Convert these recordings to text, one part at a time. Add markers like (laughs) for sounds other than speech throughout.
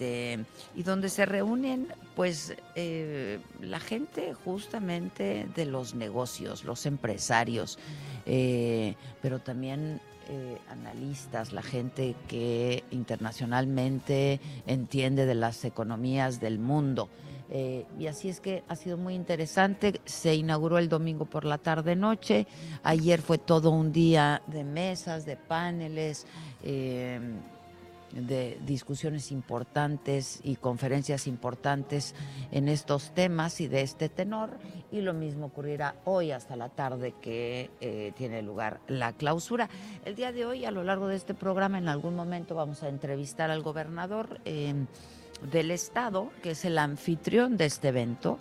Este, y donde se reúnen pues eh, la gente justamente de los negocios, los empresarios, eh, pero también eh, analistas, la gente que internacionalmente entiende de las economías del mundo. y así es que ha sido muy interesante. Se inauguró el domingo por la tarde noche. Ayer fue todo un día de mesas, de paneles de discusiones importantes y conferencias importantes en estos temas y de este tenor. Y lo mismo ocurrirá hoy hasta la tarde que eh, tiene lugar la clausura. El día de hoy, a lo largo de este programa, en algún momento vamos a entrevistar al gobernador eh, del estado, que es el anfitrión de este evento.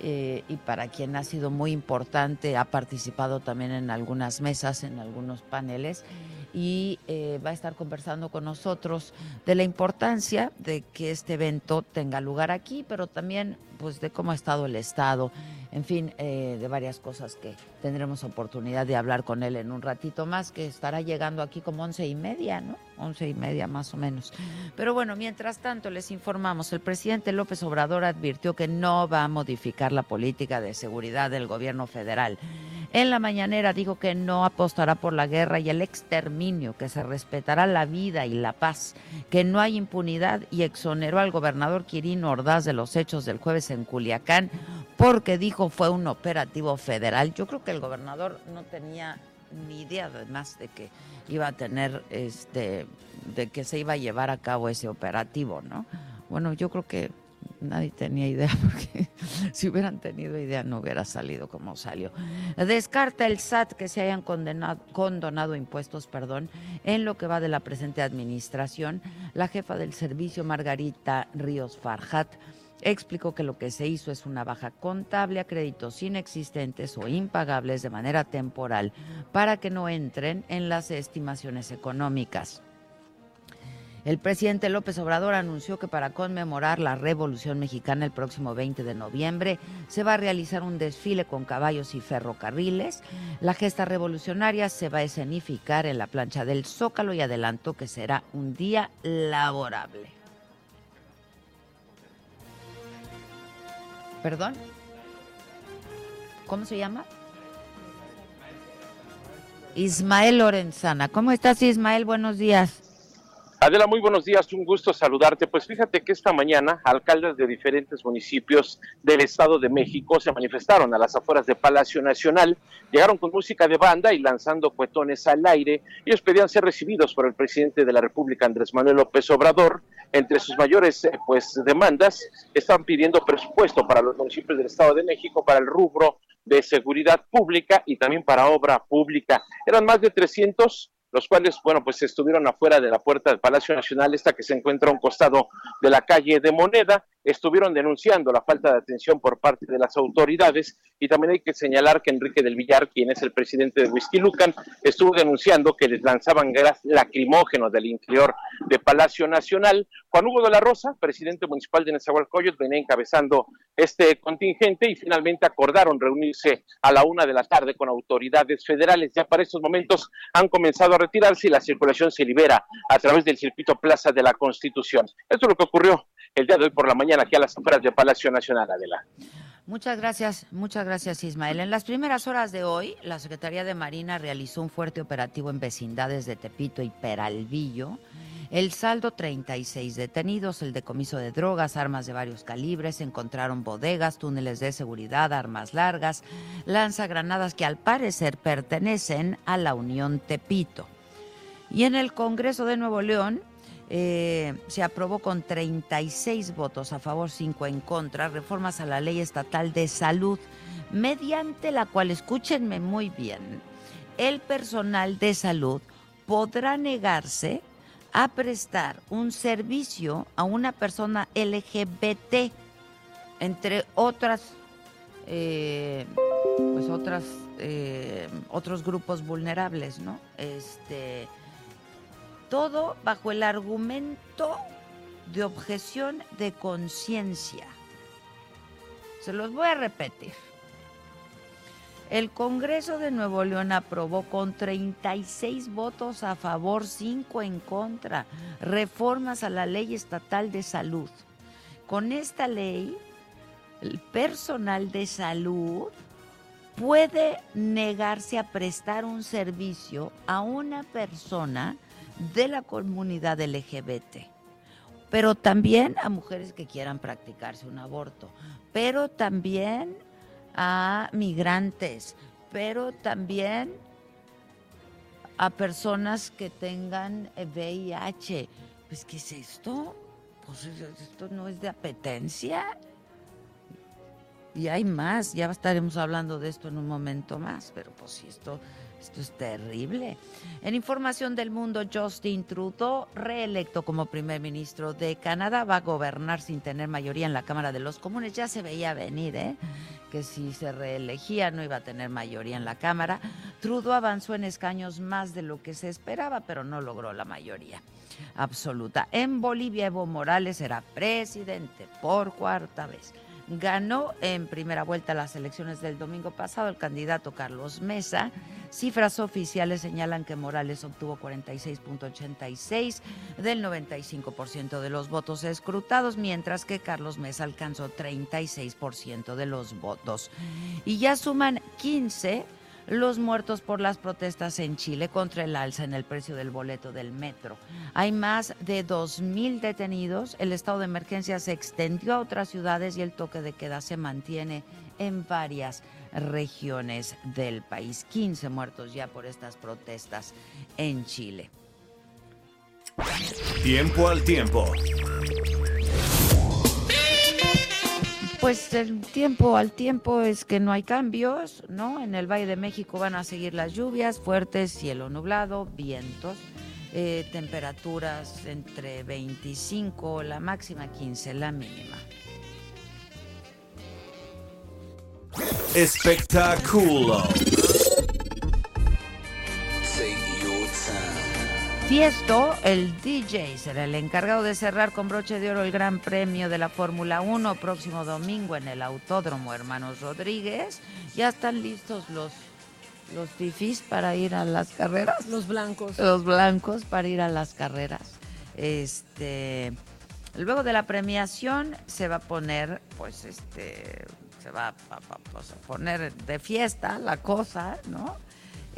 Eh, y para quien ha sido muy importante, ha participado también en algunas mesas, en algunos paneles y eh, va a estar conversando con nosotros de la importancia de que este evento tenga lugar aquí, pero también pues de cómo ha estado el Estado, en fin, eh, de varias cosas que tendremos oportunidad de hablar con él en un ratito más, que estará llegando aquí como once y media, ¿no? Once y media más o menos. Pero bueno, mientras tanto les informamos, el presidente López Obrador advirtió que no va a modificar la política de seguridad del gobierno federal. En la mañanera dijo que no apostará por la guerra y el exterminio, que se respetará la vida y la paz, que no hay impunidad y exoneró al gobernador Quirino Ordaz de los hechos del jueves en Culiacán porque dijo fue un operativo federal. Yo creo que el gobernador no tenía ni idea además de que iba a tener este de que se iba a llevar a cabo ese operativo, ¿no? Bueno, yo creo que nadie tenía idea, (laughs) porque si hubieran tenido idea no hubiera salido como salió. Descarta el SAT que se hayan condenado, condonado impuestos, perdón, en lo que va de la presente administración. La jefa del servicio, Margarita Ríos Farjat, explicó que lo que se hizo es una baja contable a créditos inexistentes o impagables de manera temporal para que no entren en las estimaciones económicas. El presidente López Obrador anunció que para conmemorar la Revolución Mexicana el próximo 20 de noviembre se va a realizar un desfile con caballos y ferrocarriles. La gesta revolucionaria se va a escenificar en la plancha del Zócalo y adelantó que será un día laborable. ¿Perdón? ¿Cómo se llama? Ismael Lorenzana. ¿Cómo estás, Ismael? Buenos días. Adela, muy buenos días, un gusto saludarte. Pues fíjate que esta mañana alcaldes de diferentes municipios del Estado de México se manifestaron a las afueras de Palacio Nacional, llegaron con música de banda y lanzando cuetones al aire. Ellos pedían ser recibidos por el presidente de la República, Andrés Manuel López Obrador. Entre sus mayores eh, pues demandas están pidiendo presupuesto para los municipios del Estado de México para el rubro de seguridad pública y también para obra pública. Eran más de 300 los cuales, bueno, pues estuvieron afuera de la puerta del Palacio Nacional, esta que se encuentra a un costado de la calle de Moneda, estuvieron denunciando la falta de atención por parte de las autoridades y también hay que señalar que Enrique del Villar, quien es el presidente de Whisky Lucan, estuvo denunciando que les lanzaban gas lacrimógenos del interior de Palacio Nacional. Juan Hugo de la Rosa, presidente municipal de Nezahualcóyotl, venía encabezando este contingente y finalmente acordaron reunirse a la una de la tarde con autoridades federales. Ya para estos momentos han comenzado a retirarse y la circulación se libera a través del circuito Plaza de la Constitución. Esto es lo que ocurrió el día de hoy por la mañana aquí a las afueras del Palacio Nacional, Adela. Muchas gracias, muchas gracias Ismael. En las primeras horas de hoy, la Secretaría de Marina realizó un fuerte operativo en vecindades de Tepito y Peralvillo. El saldo 36 detenidos, el decomiso de drogas, armas de varios calibres, encontraron bodegas, túneles de seguridad, armas largas, lanzagranadas que al parecer pertenecen a la Unión Tepito. Y en el Congreso de Nuevo León, eh, se aprobó con 36 votos a favor, 5 en contra, reformas a la ley estatal de salud, mediante la cual, escúchenme muy bien, el personal de salud podrá negarse a prestar un servicio a una persona LGBT, entre otras, eh, pues otras, eh, otros grupos vulnerables, ¿no? Este, todo bajo el argumento de objeción de conciencia. Se los voy a repetir. El Congreso de Nuevo León aprobó con 36 votos a favor, 5 en contra, reformas a la ley estatal de salud. Con esta ley, el personal de salud puede negarse a prestar un servicio a una persona de la comunidad LGBT, pero también a mujeres que quieran practicarse un aborto, pero también a migrantes, pero también a personas que tengan VIH. Pues, ¿qué es esto? Pues esto no es de apetencia. Y hay más, ya estaremos hablando de esto en un momento más, pero pues si esto esto es terrible. En información del mundo, Justin Trudeau, reelecto como primer ministro de Canadá, va a gobernar sin tener mayoría en la Cámara de los Comunes. Ya se veía venir, ¿eh? Que si se reelegía no iba a tener mayoría en la Cámara. Trudeau avanzó en escaños más de lo que se esperaba, pero no logró la mayoría absoluta. En Bolivia, Evo Morales será presidente por cuarta vez. Ganó en primera vuelta las elecciones del domingo pasado el candidato Carlos Mesa. Cifras oficiales señalan que Morales obtuvo 46.86 del 95% de los votos escrutados, mientras que Carlos Mesa alcanzó 36% de los votos. Y ya suman 15 los muertos por las protestas en Chile contra el alza en el precio del boleto del metro. Hay más de 2.000 detenidos, el estado de emergencia se extendió a otras ciudades y el toque de queda se mantiene en varias regiones del país. 15 muertos ya por estas protestas en Chile. Tiempo al tiempo. Pues el tiempo al tiempo es que no hay cambios, ¿no? En el Valle de México van a seguir las lluvias fuertes, cielo nublado, vientos, eh, temperaturas entre 25, la máxima 15, la mínima. Espectáculo. Tiesto, el DJ, será el encargado de cerrar con broche de oro el Gran Premio de la Fórmula 1 próximo domingo en el Autódromo Hermanos Rodríguez. Ya están listos los los fifis para ir a las carreras. Los blancos. Los blancos para ir a las carreras. Este, luego de la premiación se va a poner, pues, este, se va a, pues, a poner de fiesta la cosa, ¿no?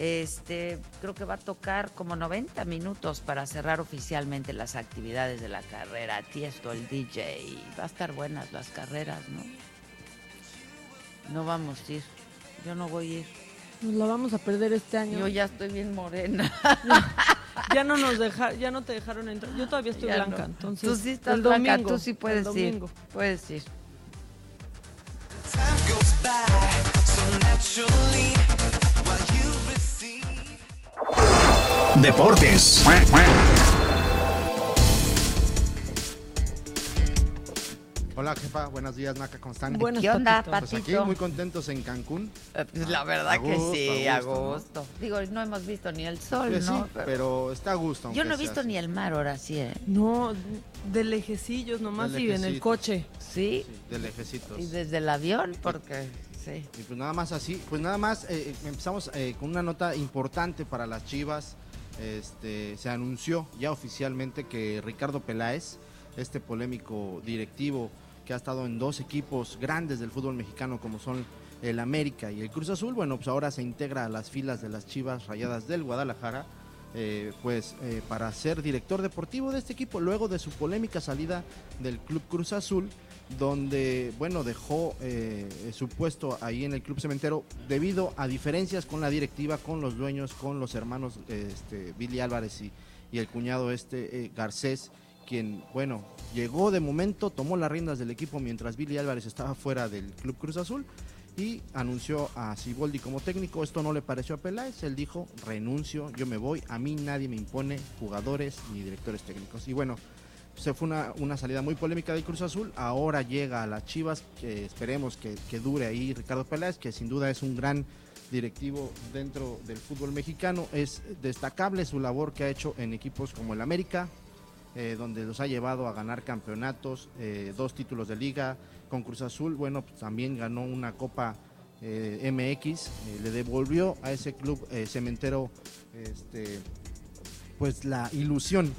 Este, creo que va a tocar como 90 minutos para cerrar oficialmente las actividades de la carrera. Tiesto, el DJ. Va a estar buenas las carreras, ¿no? No vamos a ir. Yo no voy a ir. Nos la vamos a perder este año. Yo ya estoy bien morena. ya no nos deja, ya no te dejaron entrar. Yo todavía estoy Ya blanca, no. entonces. Tú sí estás el blanca, domingo, tú sí puedes el ir. domingo. Puedes ir. Deportes. Hola jefa, buenos días Maca, ¿cómo están? Buenas, ¿Qué onda, Patito. Pues aquí muy contentos en Cancún. Eh, pues la verdad A que gusto, sí, a gusto. Digo, no hemos visto ni el sol, Pues ¿no? sí, pero está a gusto. Yo no he visto ni el mar ahora sí, ¿eh? No, de lejecillos nomás De y en el coche. Sí, así, de lejecitos. y desde el avión, porque sí. Y pues nada más así, pues nada más eh, empezamos eh, con una nota importante para las Chivas. Este, se anunció ya oficialmente que Ricardo Peláez, este polémico directivo que ha estado en dos equipos grandes del fútbol mexicano como son el América y el Cruz Azul, bueno, pues ahora se integra a las filas de las Chivas Rayadas del Guadalajara, eh, pues eh, para ser director deportivo de este equipo luego de su polémica salida del Club Cruz Azul donde, bueno, dejó eh, su puesto ahí en el Club Cementero debido a diferencias con la directiva, con los dueños, con los hermanos este, Billy Álvarez y, y el cuñado este Garcés, quien, bueno, llegó de momento, tomó las riendas del equipo mientras Billy Álvarez estaba fuera del Club Cruz Azul. Y anunció a Siboldi como técnico. Esto no le pareció a Peláez, él dijo, renuncio, yo me voy, a mí nadie me impone jugadores ni directores técnicos. Y bueno, se fue una, una salida muy polémica de Cruz Azul, ahora llega a las Chivas, que esperemos que, que dure ahí Ricardo Peláez, que sin duda es un gran directivo dentro del fútbol mexicano. Es destacable su labor que ha hecho en equipos como el América, eh, donde los ha llevado a ganar campeonatos, eh, dos títulos de liga. Con Cruz Azul, bueno, pues también ganó una Copa eh, MX, eh, le devolvió a ese club eh, cementero este, pues la ilusión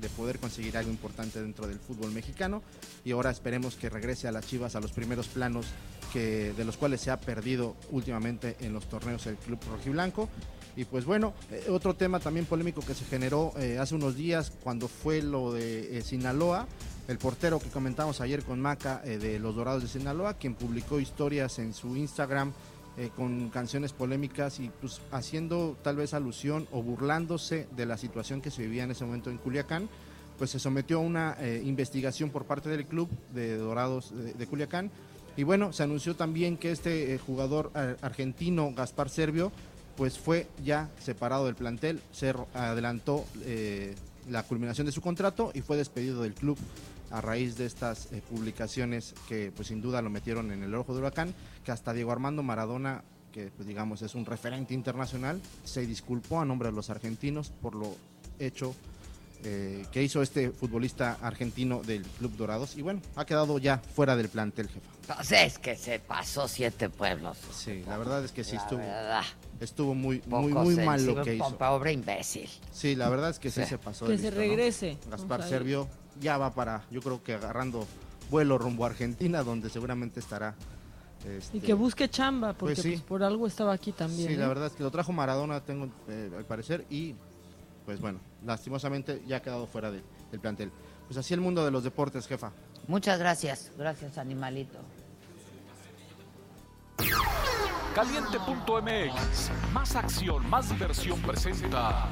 de poder conseguir algo importante dentro del fútbol mexicano. Y ahora esperemos que regrese a las Chivas a los primeros planos que de los cuales se ha perdido últimamente en los torneos el club rojiblanco. Y pues bueno, otro tema también polémico que se generó hace unos días cuando fue lo de Sinaloa, el portero que comentamos ayer con Maca eh, de los Dorados de Sinaloa, quien publicó historias en su Instagram eh, con canciones polémicas y pues haciendo tal vez alusión o burlándose de la situación que se vivía en ese momento en Culiacán, pues se sometió a una eh, investigación por parte del club de Dorados de, de Culiacán. Y bueno, se anunció también que este jugador argentino, Gaspar Servio, pues fue ya separado del plantel, se adelantó la culminación de su contrato y fue despedido del club a raíz de estas eh, publicaciones que pues sin duda lo metieron en el ojo de huracán, que hasta Diego Armando Maradona, que pues digamos es un referente internacional, se disculpó a nombre de los argentinos por lo hecho eh, que hizo este futbolista argentino del Club Dorados y bueno, ha quedado ya fuera del plantel, jefa. Pues es que se pasó siete pueblos. Sí, la verdad es que sí La estuvo, verdad, estuvo muy, muy, poco muy mal lo que hizo. Pobre imbécil. Sí, la verdad es que sí, Sí. se pasó. Que de se listo, ¿no? regrese. Gaspar Servio ya va para, yo creo que agarrando vuelo rumbo a Argentina, donde seguramente estará. este, Y que busque chamba, porque Pues sí. pues, por algo estaba aquí también. Sí, la ¿eh? verdad es que lo trajo Maradona, tengo eh, al parecer, y pues bueno, lastimosamente ya ha quedado fuera de- del plantel. Pues así el mundo de los deportes, jefa. Muchas gracias. Gracias, animalito. Caliente.mx, más acción, más diversión presenta.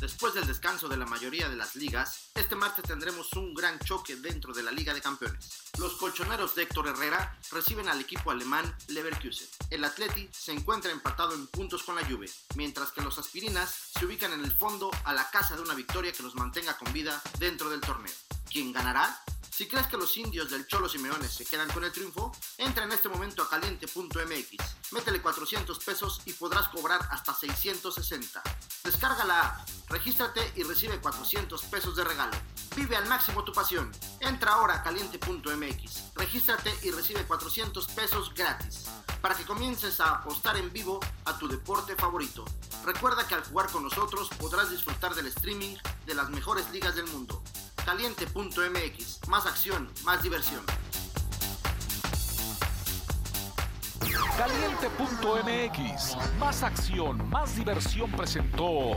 Después del descanso de la mayoría de las ligas, este martes tendremos un gran choque dentro de la Liga de Campeones. Los colchoneros de Héctor Herrera reciben al equipo alemán Leverkusen. El Atleti se encuentra empatado en puntos con la Juve, mientras que los aspirinas se ubican en el fondo a la casa de una victoria que los mantenga con vida dentro del torneo. ¿Quién ganará? Si crees que los indios del Cholo Simeone se quedan con el triunfo, entra en este momento a caliente.mx, métele 400 pesos y podrás cobrar hasta 660. Descarga la app, regístrate y recibe 400 pesos de regalo. Vive al máximo tu pasión. Entra ahora a caliente.mx, regístrate y recibe 400 pesos gratis para que comiences a apostar en vivo a tu deporte favorito. Recuerda que al jugar con nosotros podrás disfrutar del streaming de las mejores ligas del mundo. Caliente.mx, más acción, más diversión. Caliente.mx, más acción, más diversión presentó.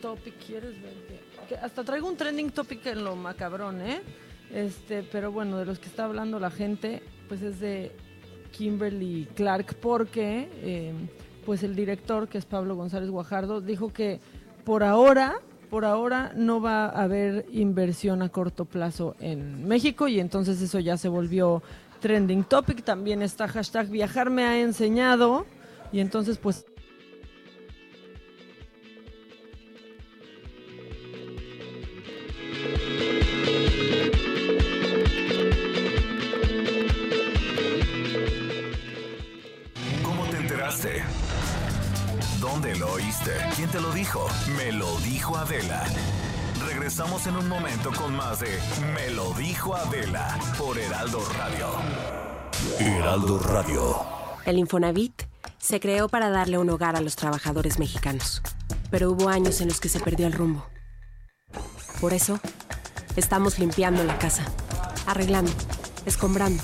Topic, ¿quieres ver? Hasta traigo un trending topic en lo macabrón, ¿eh? Este, pero bueno, de los que está hablando la gente, pues es de Kimberly Clark, porque eh, pues el director, que es Pablo González Guajardo, dijo que por ahora, por ahora no va a haber inversión a corto plazo en México y entonces eso ya se volvió trending topic. También está hashtag viajar me ha enseñado y entonces pues ¿Quién te lo dijo? Me lo dijo Adela. Regresamos en un momento con más de Me lo dijo Adela por Heraldo Radio. Heraldo Radio. El Infonavit se creó para darle un hogar a los trabajadores mexicanos, pero hubo años en los que se perdió el rumbo. Por eso, estamos limpiando la casa, arreglando, escombrando,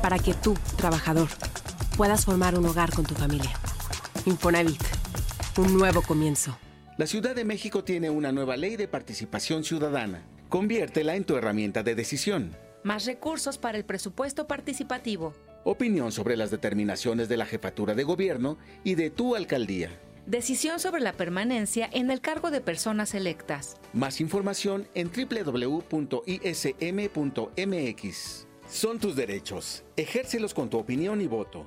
para que tú, trabajador, puedas formar un hogar con tu familia. Infonavit, un nuevo comienzo. La Ciudad de México tiene una nueva ley de participación ciudadana. Conviértela en tu herramienta de decisión. Más recursos para el presupuesto participativo. Opinión sobre las determinaciones de la jefatura de gobierno y de tu alcaldía. Decisión sobre la permanencia en el cargo de personas electas. Más información en www.ism.mx. Son tus derechos. Ejércelos con tu opinión y voto.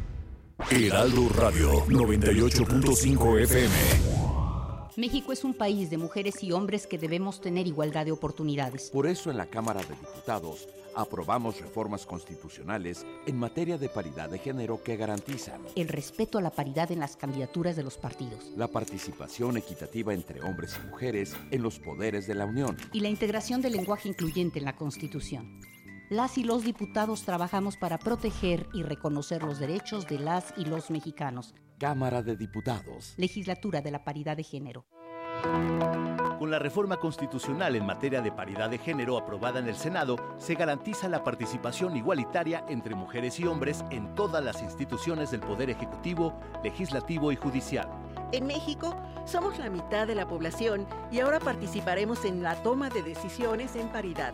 Heraldo Radio 98.5 FM. México es un país de mujeres y hombres que debemos tener igualdad de oportunidades. Por eso en la Cámara de Diputados aprobamos reformas constitucionales en materia de paridad de género que garantizan el respeto a la paridad en las candidaturas de los partidos, la participación equitativa entre hombres y mujeres en los poderes de la Unión y la integración del lenguaje incluyente en la Constitución las y los diputados trabajamos para proteger y reconocer los derechos de las y los mexicanos. Cámara de Diputados. Legislatura de la Paridad de Género. Con la reforma constitucional en materia de paridad de género aprobada en el Senado, se garantiza la participación igualitaria entre mujeres y hombres en todas las instituciones del Poder Ejecutivo, Legislativo y Judicial. En México somos la mitad de la población y ahora participaremos en la toma de decisiones en paridad.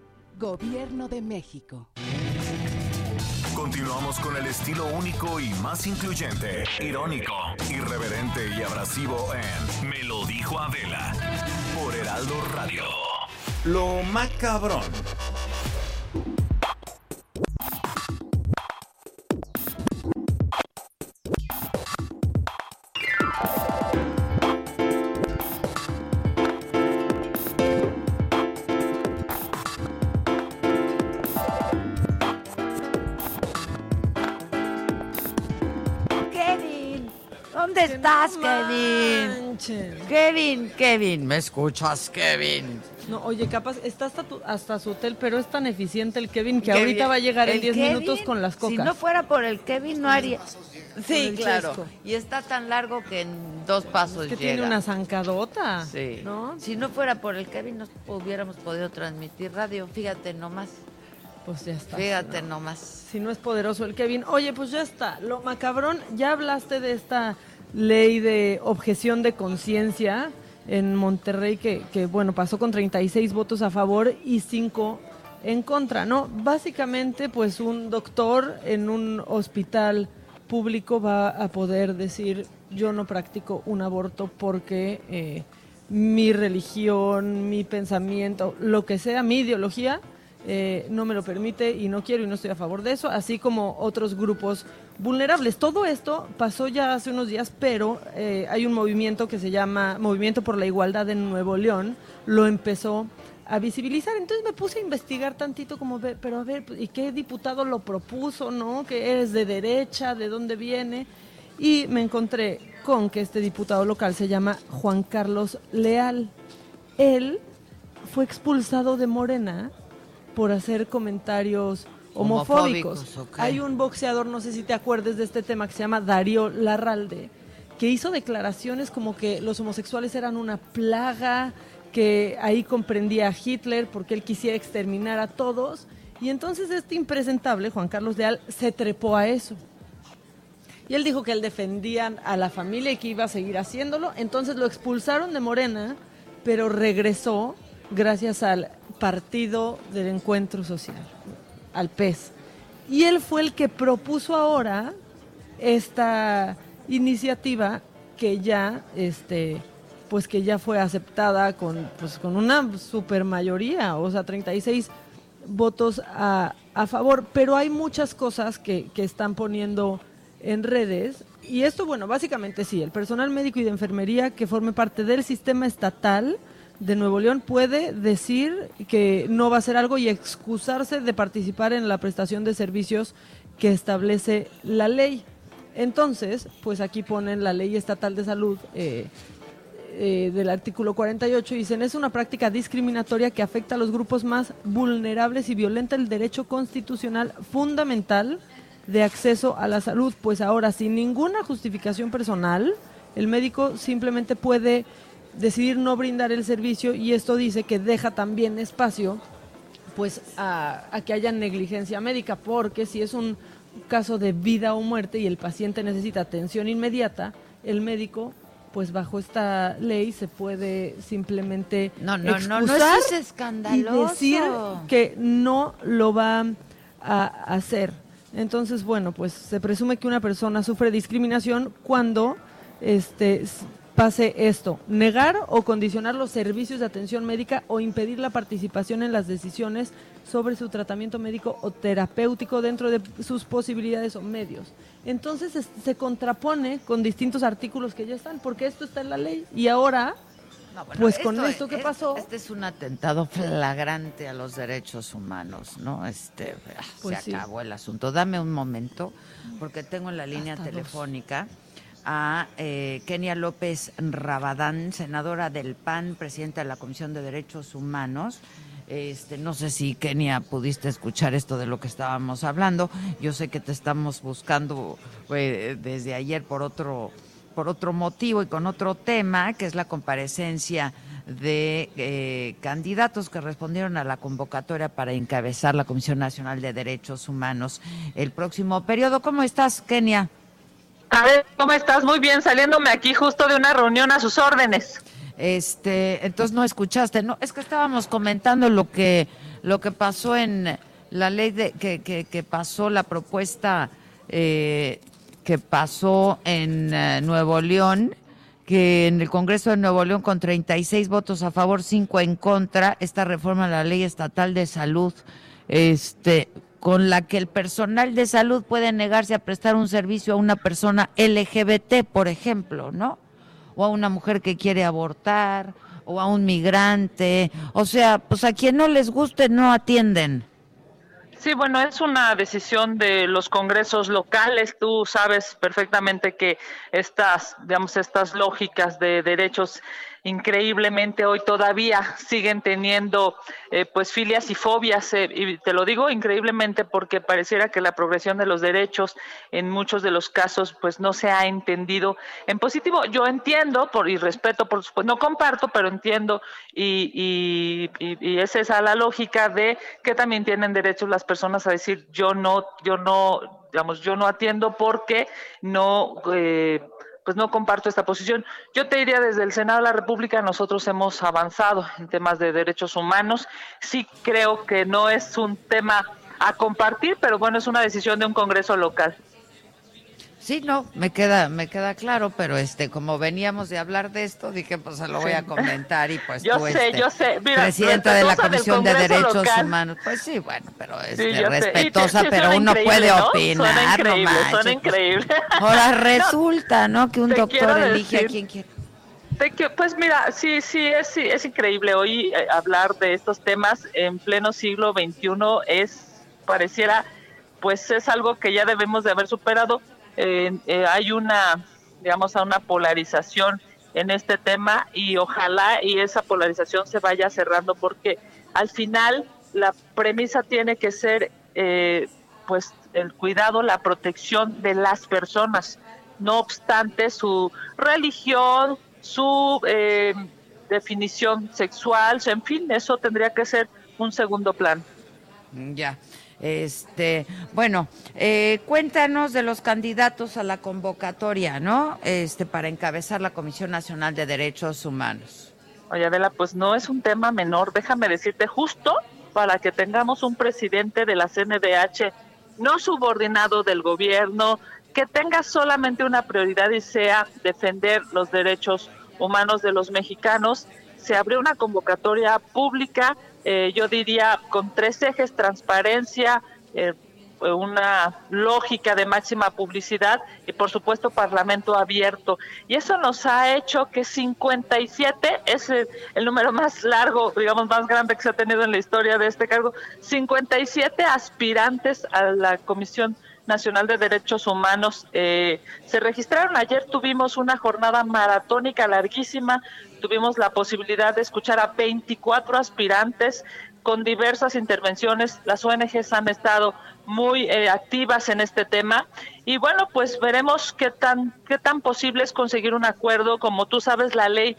Gobierno de México. Continuamos con el estilo único y más incluyente, irónico, irreverente y abrasivo en Me lo dijo Adela por Heraldo Radio. Lo macabrón. Estás, Kevin? Kevin, Kevin, ¿me escuchas, Kevin? No, oye, capaz, está hasta, tu- hasta su hotel, pero es tan eficiente el Kevin que Kevin, ahorita va a llegar en el 10 Kevin, minutos con las cocas. Si no fuera por el Kevin, no haría. Sí, claro. Chesco. Y está tan largo que en dos pasos que llega. tiene una zancadota. Sí. ¿no? Si no fuera por el Kevin, no hubiéramos podido transmitir radio. Fíjate nomás. Pues ya está. Fíjate nomás. Si no es poderoso el Kevin. Oye, pues ya está. Lo macabrón, ya hablaste de esta ley de objeción de conciencia en Monterrey que, bueno, pasó con 36 votos a favor y 5 en contra, ¿no? Básicamente, pues un doctor en un hospital público va a poder decir, yo no practico un aborto porque eh, mi religión, mi pensamiento, lo que sea, mi ideología, eh, no me lo permite y no quiero y no estoy a favor de eso, así como otros grupos vulnerables. Todo esto pasó ya hace unos días, pero eh, hay un movimiento que se llama Movimiento por la Igualdad en Nuevo León, lo empezó a visibilizar. Entonces me puse a investigar tantito como, pero a ver, ¿y qué diputado lo propuso, no? Que eres de derecha, ¿de dónde viene? Y me encontré con que este diputado local se llama Juan Carlos Leal. Él fue expulsado de Morena por hacer comentarios homofóbicos. Hay un boxeador, no sé si te acuerdes de este tema, que se llama Darío Larralde, que hizo declaraciones como que los homosexuales eran una plaga, que ahí comprendía a Hitler porque él quisiera exterminar a todos. Y entonces este impresentable, Juan Carlos Leal, se trepó a eso. Y él dijo que él defendía a la familia y que iba a seguir haciéndolo. Entonces lo expulsaron de Morena, pero regresó gracias al Partido del Encuentro Social, al PES. Y él fue el que propuso ahora esta iniciativa que ya, este, pues que ya fue aceptada con, pues con una super mayoría, o sea, 36 votos a, a favor. Pero hay muchas cosas que, que están poniendo en redes. Y esto, bueno, básicamente sí, el personal médico y de enfermería que forme parte del sistema estatal de Nuevo León puede decir que no va a hacer algo y excusarse de participar en la prestación de servicios que establece la ley. Entonces, pues aquí ponen la ley estatal de salud eh, eh, del artículo 48 y dicen es una práctica discriminatoria que afecta a los grupos más vulnerables y violenta el derecho constitucional fundamental de acceso a la salud. Pues ahora, sin ninguna justificación personal, el médico simplemente puede decidir no brindar el servicio y esto dice que deja también espacio pues a, a que haya negligencia médica, porque si es un caso de vida o muerte y el paciente necesita atención inmediata, el médico pues bajo esta ley se puede simplemente No, no, no, no, es escandaloso. y decir que no lo va a hacer. Entonces, bueno, pues se presume que una persona sufre discriminación cuando este pase esto, negar o condicionar los servicios de atención médica o impedir la participación en las decisiones sobre su tratamiento médico o terapéutico dentro de sus posibilidades o medios. Entonces es- se contrapone con distintos artículos que ya están, porque esto está en la ley y ahora No, bueno, pues con esto que es- pasó, Este es un atentado flagrante a los derechos humanos, ¿no? Este, ah, Pues se sí. acabó el asunto. Dame un momento, porque tengo en la línea Hasta dos. A eh, Kenia López Rabadán, senadora del PAN, presidenta de la Comisión de Derechos Humanos. Este, no sé si Kenia pudiste escuchar esto de lo que estábamos hablando. Yo sé que te estamos buscando eh, desde ayer por otro por otro motivo y con otro tema, que es la comparecencia de eh, candidatos que respondieron a la convocatoria para encabezar la Comisión Nacional de Derechos Humanos el próximo periodo. ¿Cómo estás, Kenia? A ver, ¿cómo estás? Muy bien, saliéndome aquí justo de una reunión a sus órdenes. Este, entonces no escuchaste, no, es que estábamos comentando lo que lo que pasó en la ley de que, que, pasó la propuesta eh, que pasó en eh, Nuevo León, que en el Congreso de Nuevo León con 36 votos a favor, 5 en contra, esta reforma a la ley estatal de salud, este, con la que el personal de salud puede negarse a prestar un servicio a una persona LGBT, por ejemplo, ¿no? o a una mujer que quiere abortar, o a un migrante, o sea, pues a quien no les guste no atienden. Sí, bueno, es una decisión de los congresos locales. Tú sabes perfectamente que estas, digamos, estas lógicas de derechos increíblemente hoy todavía siguen teniendo eh, pues filias y fobias eh, y te lo digo increíblemente porque pareciera que la progresión de los derechos en muchos de los casos pues no se ha entendido en positivo. Yo entiendo por y respeto por supuesto no comparto pero entiendo y, y, y, y es esa la lógica de que también tienen derechos las personas a decir yo no yo no digamos yo no atiendo porque no eh, pues no comparto esta posición. Yo te diría desde el Senado de la República nosotros hemos avanzado en temas de derechos humanos. Sí creo que no es un tema a compartir, pero bueno, es una decisión de un Congreso local. Sí, no, me queda, me queda claro, pero este, como veníamos de hablar de esto, dije, pues se lo voy a comentar y pues (laughs) yo tú, sé, este, yo sé, Mira, presidenta de la Comisión de Derechos local. Humanos, pues sí, bueno, pero este, Sí, respetuosa, Y pero uno puede ¿no? opinar, Suena no increíble, suena pues. increíble. (laughs) Ahora resulta, ¿no? Que un doctor elige a quien quiere. Pues mira, sí, sí, es, sí, es increíble hoy eh, hablar de estos temas en pleno siglo XXI es, pareciera, pues es algo que ya debemos de haber superado. Eh, eh, hay una, digamos, a una polarización en este tema y ojalá y esa polarización se vaya cerrando porque al final la premisa tiene que ser, eh, pues, el cuidado, la protección de las personas no obstante su religión, su eh, definición sexual, en fin, eso tendría que ser un segundo plan. Ya. Este, bueno, eh, cuéntanos de los candidatos a la convocatoria, ¿no? Este, para encabezar la Comisión Nacional de Derechos Humanos. Oye, Adela, pues no es un tema menor, déjame decirte, justo para que tengamos un presidente de la CNDH no subordinado del gobierno, que tenga solamente una prioridad y sea defender los derechos humanos de los mexicanos, se abrió una convocatoria pública, eh, yo diría con tres ejes, transparencia, eh, una lógica de máxima publicidad y por supuesto parlamento abierto. Y eso nos ha hecho que 57 es el, el, número más largo, digamos más grande que se ha tenido en la historia de este cargo, 57 aspirantes a la Comisión Nacional de Derechos Humanos eh, se registraron. Ayer tuvimos una jornada maratónica larguísima, tuvimos la posibilidad de escuchar a 24 aspirantes con diversas intervenciones. Las ONGs han estado muy eh, activas en este tema y bueno, pues veremos qué tan qué tan posible es conseguir un acuerdo. Como tú sabes, la ley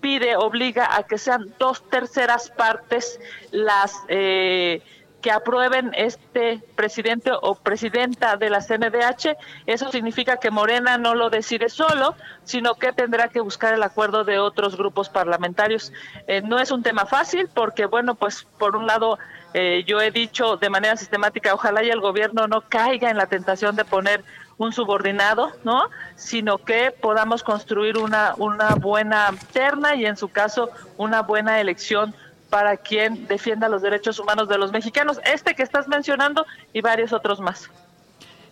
pide, obliga a que sean dos terceras partes las eh, que aprueben este presidente o presidenta de la CNDH. Eso significa que Morena no lo decide solo, sino que tendrá que buscar el acuerdo de otros grupos parlamentarios. Eh, no es un tema fácil porque, bueno, pues por un lado eh, yo he dicho de manera sistemática, ojalá y el gobierno no caiga en la tentación de poner un subordinado, ¿no? Sino que podamos construir una, una buena terna y en su caso una buena elección para quien defienda los derechos humanos de los mexicanos, este que estás mencionando y varios otros más.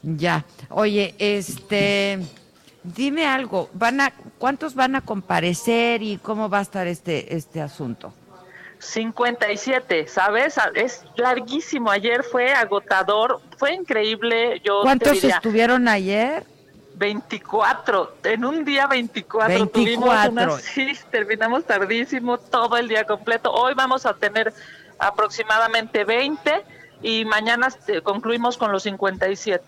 Ya, oye, este, dime algo, van a, ¿cuántos van a comparecer y cómo va a estar este, este asunto? 57, ¿sabes? Es larguísimo. Ayer fue agotador, fue increíble. Yo ¿Cuántos te diría, estuvieron ayer? 24, en un día 24, 24. tuvimos una, sí, terminamos tardísimo, todo el día completo. Hoy vamos a tener aproximadamente 20 y mañana este, concluimos con los 57.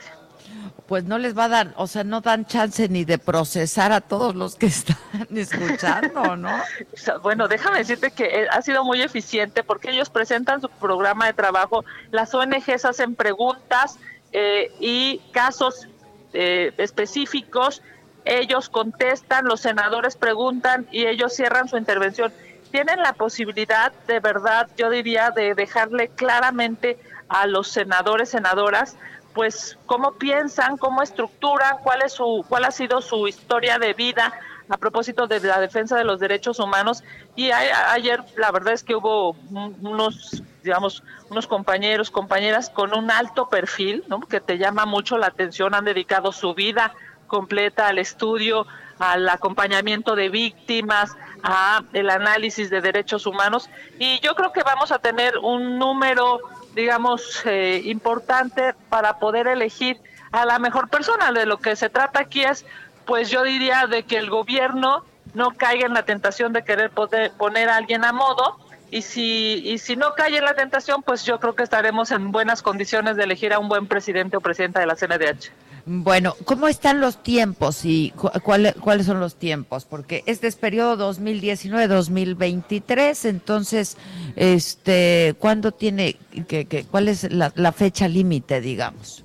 Pues no les va a dar, o sea, no dan chance ni de procesar a todos los que (laughs) están escuchando, ¿no? (laughs) Bueno, déjame decirte que eh, ha sido muy eficiente porque ellos presentan su programa de trabajo, las ONGs hacen preguntas eh, y casos eh, específicos, ellos contestan, los senadores preguntan y ellos cierran su intervención. Tienen la posibilidad, de verdad, yo diría, de dejarle claramente a los senadores, senadoras, pues cómo piensan, cómo estructuran, cuál es su, cuál ha sido su historia de vida a propósito de la defensa de los derechos humanos. Y ayer la verdad es que hubo unos, digamos, unos compañeros, compañeras con un alto perfil, ¿no? que te llama mucho la atención, han dedicado su vida completa al estudio, al acompañamiento de víctimas, a el análisis de derechos humanos. Y yo creo que vamos a tener un número digamos, eh, importante para poder elegir a la mejor persona. De lo que se trata aquí es, pues yo diría, de que el gobierno no caiga en la tentación de querer poder poner a alguien a modo y si y si no cae en la tentación, pues yo creo que estaremos en buenas condiciones de elegir a un buen presidente o presidenta de la CNDH. Bueno, ¿cómo están los tiempos y cu- cuáles cuáles son los tiempos? Porque este es periodo 2019-2023, entonces, este, ¿cuándo tiene que, que cuál es la fecha límite, digamos?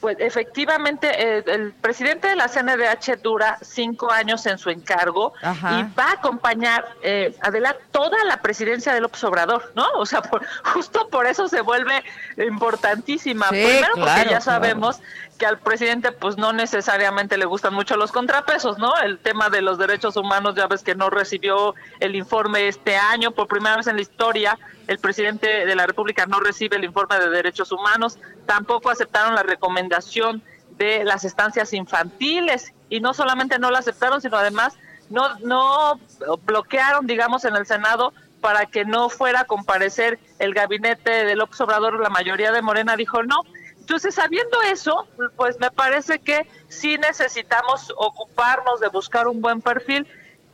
Pues efectivamente, eh, el presidente de la CNDH dura cinco años en su encargo Ajá. y va a acompañar eh, Adela toda la presidencia del López Obrador, ¿no? O sea, por- (laughs) justo por eso se vuelve importantísima. Sí, Primero porque ya claro. Que al presidente pues no necesariamente le gustan mucho los contrapesos, ¿no? El tema de los derechos humanos, ya ves que no recibió el informe este año, por primera vez en la historia, el presidente de la República no recibe el informe de derechos humanos, tampoco aceptaron la recomendación de las estancias infantiles y no solamente no la aceptaron, sino además no, no bloquearon, digamos, en el Senado para que no fuera a comparecer el gabinete de López Obrador, la mayoría de Morena dijo no. Entonces, sabiendo eso, pues me parece que sí necesitamos ocuparnos de buscar un buen perfil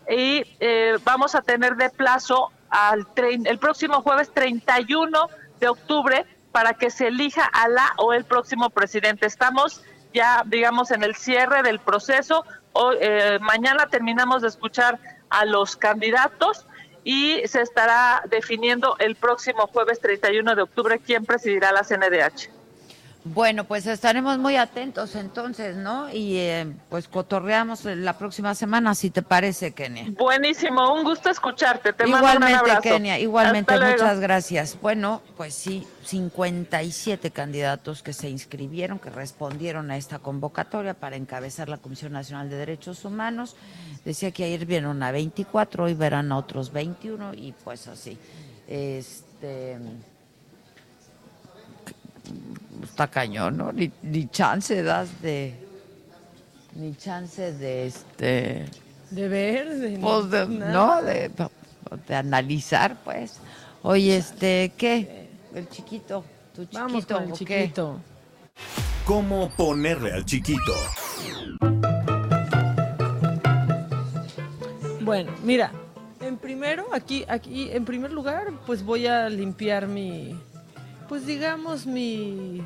y eh, vamos a tener de plazo al el próximo jueves 31 de octubre para que se elija a la o el próximo presidente. Estamos ya, digamos, en el cierre del proceso. Hoy, eh, mañana terminamos de escuchar a los candidatos y se estará definiendo el próximo jueves 31 de octubre quién presidirá la CNDH. Bueno, pues estaremos muy atentos entonces, ¿no? Y eh, pues cotorreamos la próxima semana, si te parece, Kenia. Buenísimo, un gusto escucharte. Te mando un Igualmente, abrazo. Kenia, igualmente, Hasta luego. muchas gracias. Bueno, pues sí, 57 candidatos que se inscribieron, que respondieron a esta convocatoria para encabezar la Comisión Nacional de Derechos Humanos. Decía que ayer vieron a 24, hoy verán a otros 21 y pues así. Este está cañón, ¿no? Ni, ni chance das de ni chance de este De ver, de pues de- no de, de analizar pues oye este qué el chiquito tu chiquito Vamos con el chiquito. ¿Cómo ponerle al chiquito? Bueno, mira, en primero, aquí, aquí, en primer lugar, pues voy a limpiar mi, pues digamos mi,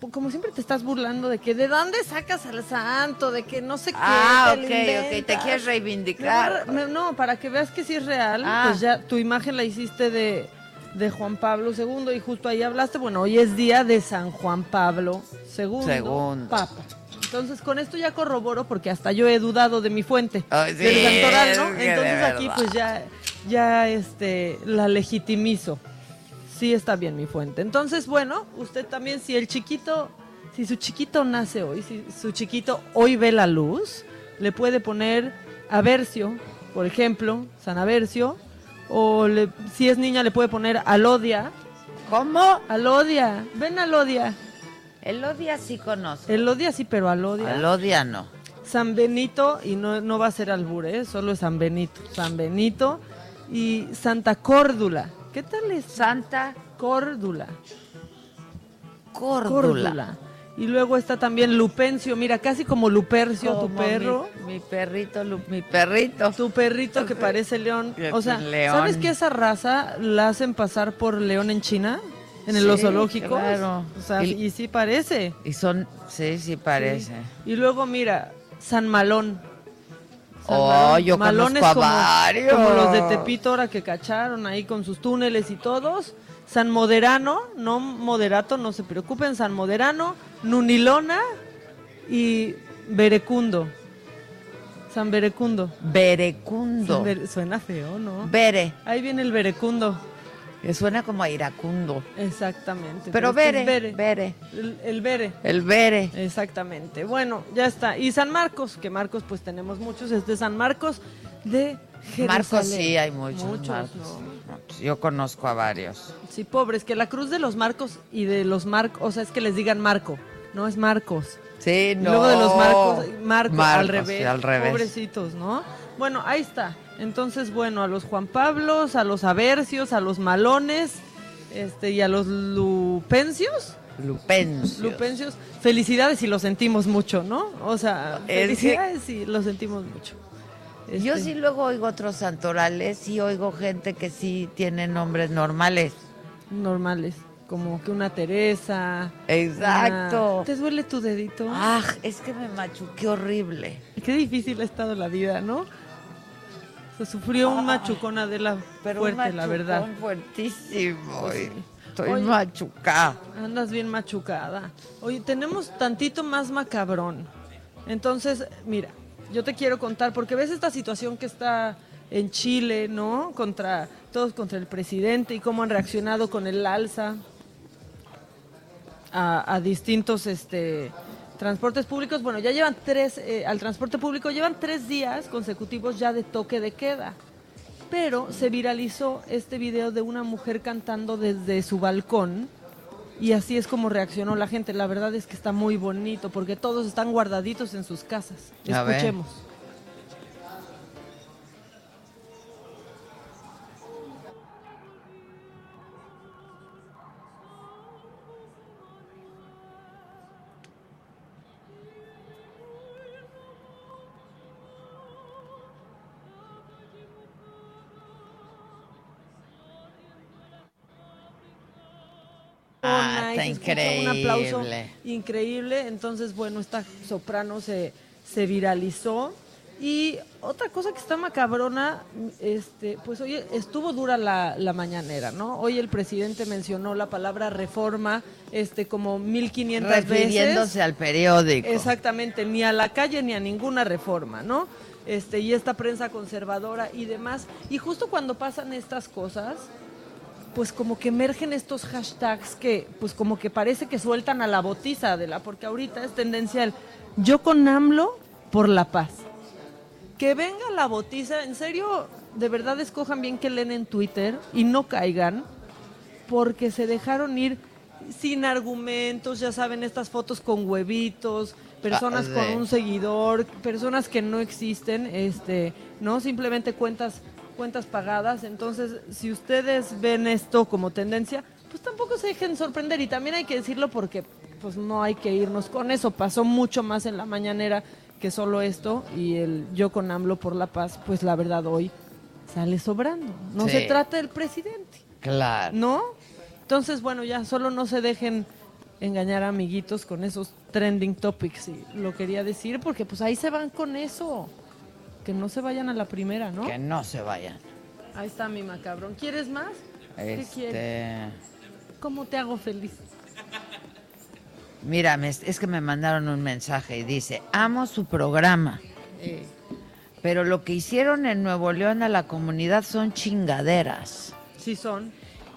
pues, como siempre te estás burlando de que de dónde sacas al santo, de que no sé qué. Ah, ok, ok, te quieres reivindicar. Me- me- no, para que veas que sí es real, Ah. pues ya tu imagen la hiciste de, de Juan Pablo II y justo ahí hablaste, bueno, hoy es día de San Juan Pablo II, Segundo. Papa. Entonces con esto ya corroboro porque hasta yo he dudado de mi fuente, sí, del santoral, ¿no? Entonces aquí pues ya, ya este, la legitimizo. Sí está bien mi fuente. Entonces, bueno, usted también, si el chiquito, si su chiquito nace hoy, si su chiquito hoy ve la luz, le puede poner Aversio, por ejemplo, San Aversio, o le- si es niña le puede poner Alodia. ¿Cómo? Alodia. Ven Alodia. Elodia sí conozco. Elodia sí, pero Alodia. Alodia no. San Benito, y no, no va a ser albur, ¿eh? solo es San Benito. San Benito y Santa Córdula. ¿Qué tal es? Santa Córdula. Córdula. Y luego está también Lupencio, mira, casi como Lupercio, tu perro. mi, mi perrito Lu- mi perrito Tu perrito que (laughs) parece león. O sea, león. ¿sabes que esa raza la hacen pasar por león en China? En Sí, los zoológicos. claro. O sea, Y- y, sí parece. y son sí sí parece Y luego mira, San Malón. Oh, yo Malones conozco a como, los de Tepito ahora que cacharon ahí con sus túneles y todos. San Moderano, no Moderato, no se preocupen. San Moderano, Nunilona y Berecundo. San Berecundo. Berecundo San Bere- suena feo, ¿no? Bere Ahí viene el Berecundo. Que suena como a iracundo Exactamente. pero Bere. Bere El, el Bere. el Bere Exactamente. Bueno, ya está. Y San Marcos, que Marcos pues tenemos muchos, es de San Marcos de Jerusalén. Marcos sí hay muchos, Muchos, Marcos. ¿no? Muchos. yo conozco a varios Sí, pobres, que la cruz de los Marcos y de los Marcos, o sea, es que les digan Marco, no es Marcos. sí Y no Luego de los Marcos, Marco, Marcos, al revés. sí, al revés. Pobrecitos, ¿no? Bueno, ahí está. Entonces, bueno, a los Juan Pablos, a los Aversios, a los Malones, este, y a los Lupencios. Lupencios. Lupencios, felicidades y lo sentimos mucho, ¿no? O sea, Es que- felicidades y lo sentimos mucho. Yo Este, sí luego oigo otros santorales y oigo gente que sí tiene nombres normales. normales, como que una Teresa. Exacto. una- ¿Te duele tu dedito? Ah, es que me machuqué horrible. Qué difícil ha estado la vida, ¿no? Se sufrió un machucón Adela Pero un fuerte, la verdad. machucón fuertísimo. Pues sí. Estoy Oye, machucada. Andas bien machucada. Oye, tenemos tantito más macabrón. Entonces, mira, yo te quiero contar, porque ves esta situación que está en Chile, ¿no? Contra todos contra el presidente y cómo han reaccionado con el alza a, a distintos este transportes públicos. Bueno, ya llevan tres, eh, al transporte público llevan tres días consecutivos ya de toque de queda. Pero se viralizó este video de una mujer cantando desde su balcón y así es como reaccionó la gente. La verdad es que está muy bonito porque todos están guardaditos en sus casas. Escuchemos. Ah, está escucha Un aplauso increíble. increíble. Entonces, bueno, esta soprano se, se viralizó. Y otra cosa que está macabrona, este, pues hoy estuvo dura la, la mañanera, ¿no? Hoy el presidente mencionó la palabra reforma este, como 1500 veces. Refiriéndose al periódico. Exactamente, ni a la calle ni a ninguna reforma, ¿no? Este, y esta prensa conservadora y demás. Y justo cuando pasan estas cosas, pues como que emergen estos hashtags que, pues como que parece que sueltan a la botiza, de la, porque ahorita es tendencial. Yo con AMLO por la paz. Que venga la botiza, en serio, de verdad escojan bien que leen en Twitter y no caigan, porque se dejaron ir sin argumentos, ya saben, estas fotos con huevitos, personas Ah, con un seguidor, personas que no existen, este, no simplemente cuentas cuentas pagadas. Entonces, si ustedes ven esto como tendencia, pues tampoco se dejen sorprender y también hay que decirlo porque pues no hay que irnos con eso. Pasó mucho más en la mañanera que solo esto y el yo con AMLO por la paz, pues la verdad hoy sale sobrando. No Sí. se trata del presidente. Claro. ¿No? Entonces, bueno, ya solo no se dejen engañar amiguitos con esos trending topics. Y lo quería decir porque pues ahí se van con eso. Que no se vayan a la primera, ¿no? Que no se vayan. Ahí está mi macabrón. ¿Quieres más? ¿Qué Este, quieres? ¿Cómo te hago feliz? Mira, es que me mandaron un mensaje y dice, amo su programa, Eh, pero lo que hicieron en Nuevo León a la comunidad son chingaderas. sí son.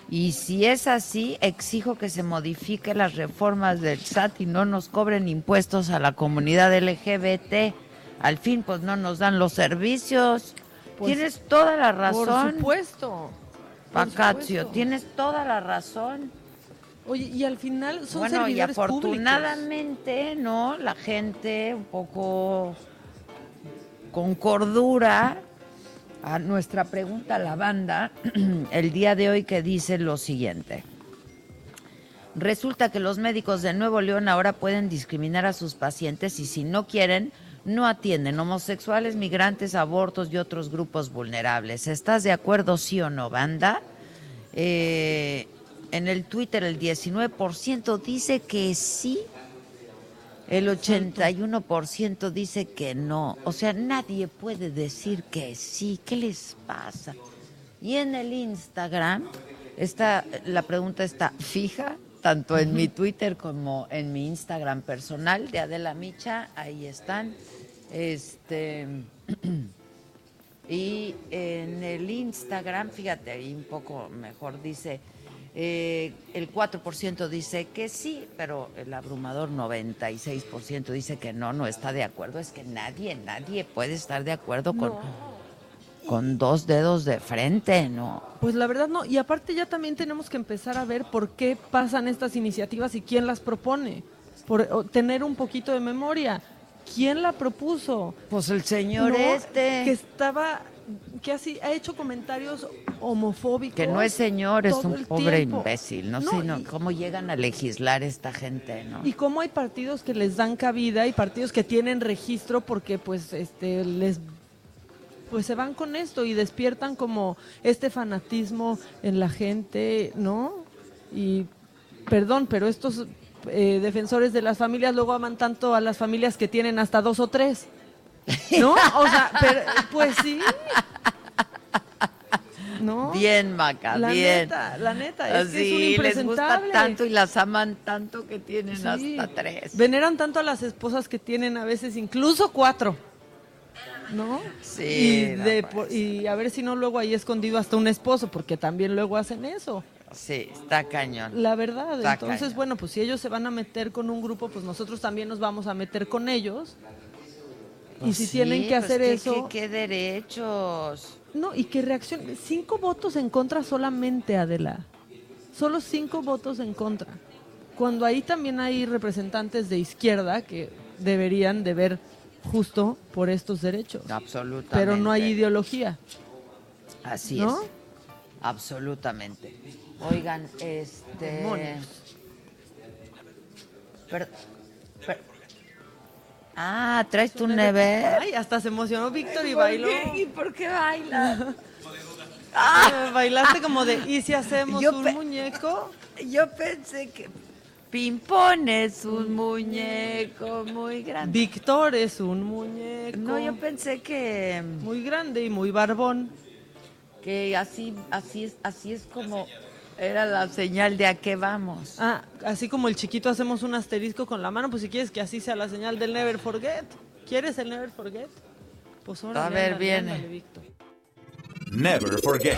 Y si es así, exijo que se modifique las reformas del SAT y no nos cobren impuestos a la comunidad LGBT. Al fin, pues no nos dan los servicios. Pues, tienes toda la razón. Por supuesto. supuesto. tienes toda la razón. Oye, y al final son bueno, y públicos. afortunadamente, ¿no? La gente un poco con cordura a nuestra pregunta a la banda (clears throat) el día de hoy que dice lo siguiente. Resulta que los médicos de Nuevo León ahora pueden discriminar a sus pacientes y si no quieren, no atienden homosexuales, migrantes, abortos y otros grupos vulnerables. ¿Estás de acuerdo, sí o no, banda? Eh, en el Twitter el 19% dice que sí, el 81% dice que no. O sea, nadie puede decir que sí. ¿Qué les pasa? Y en el Instagram, está, la pregunta está fija, tanto en mi Twitter como en mi Instagram personal de Adela Micha, ahí están. Este (clears throat) y en el Instagram, fíjate, ahí un poco mejor dice, eh, el 4% dice que sí, pero el abrumador 96% dice que no, no está de acuerdo. Es que nadie, nadie puede estar de acuerdo con, con dos dedos de frente, ¿no? Pues la verdad no, y aparte ya también tenemos que empezar a ver por qué pasan estas iniciativas y quién las propone, por tener un poquito de memoria. ¿Quién la propuso? Pues el señor No, este. que estaba, que así ha hecho comentarios homofóbicos. Que no es señor, es un pobre tiempo. imbécil. No, No, sé no, y- cómo llegan a legislar esta gente, ¿no? Y cómo hay partidos que les dan cabida y partidos que tienen registro porque pues este les pues se van con esto y despiertan como este fanatismo en la gente, ¿no? Y perdón, pero estos eh, defensores de las familias luego aman tanto a las familias que tienen hasta dos o tres. ¿No? O sea, pero, pues sí. ¿No? Bien, Maca, la bien. Neta, la neta, es que es un Sí, les gusta impresentable. tanto y las aman tanto que tienen Sí. hasta tres. Veneran tanto a las esposas que tienen a veces incluso cuatro. ¿No? Sí, Y, no, de por- y a ver si no luego ahí escondido hasta un esposo, porque también luego hacen eso. Sí, está cañón. La verdad. Está Entonces, cañón. bueno, pues si ellos se van a meter con un grupo, pues nosotros también nos vamos a meter con ellos. y Pues si sí, tienen que pues hacer qué- eso. qué- qué derechos. No, y que reaccionen. Cinco votos en contra solamente, Adela. Solo cinco votos en contra. Cuando ahí también hay representantes de izquierda que deberían de ver justo por estos derechos. Absolutamente. Pero no hay ideología. Así ¿No? es. Absolutamente. Oigan, este. Per- per- Ah, traes tu never. Ay, hasta se emocionó Víctor y ¿Por bailó. ¿Y por qué baila? (laughs) Ah, bailaste como de, ¿y si hacemos Yo un muñeco? Yo pensé que Pimpón es un muñeco muy grande. Víctor es un muñeco. No, yo pensé que Muy grande y muy barbón. que así así es así es como era la señal de a qué vamos. Ah, así como el chiquito hacemos un asterisco con la mano, pues si quieres que así sea la señal del Never Forget. ¿Quieres el Never Forget? Pues ahora A ver, viene. Víctor. Never forget.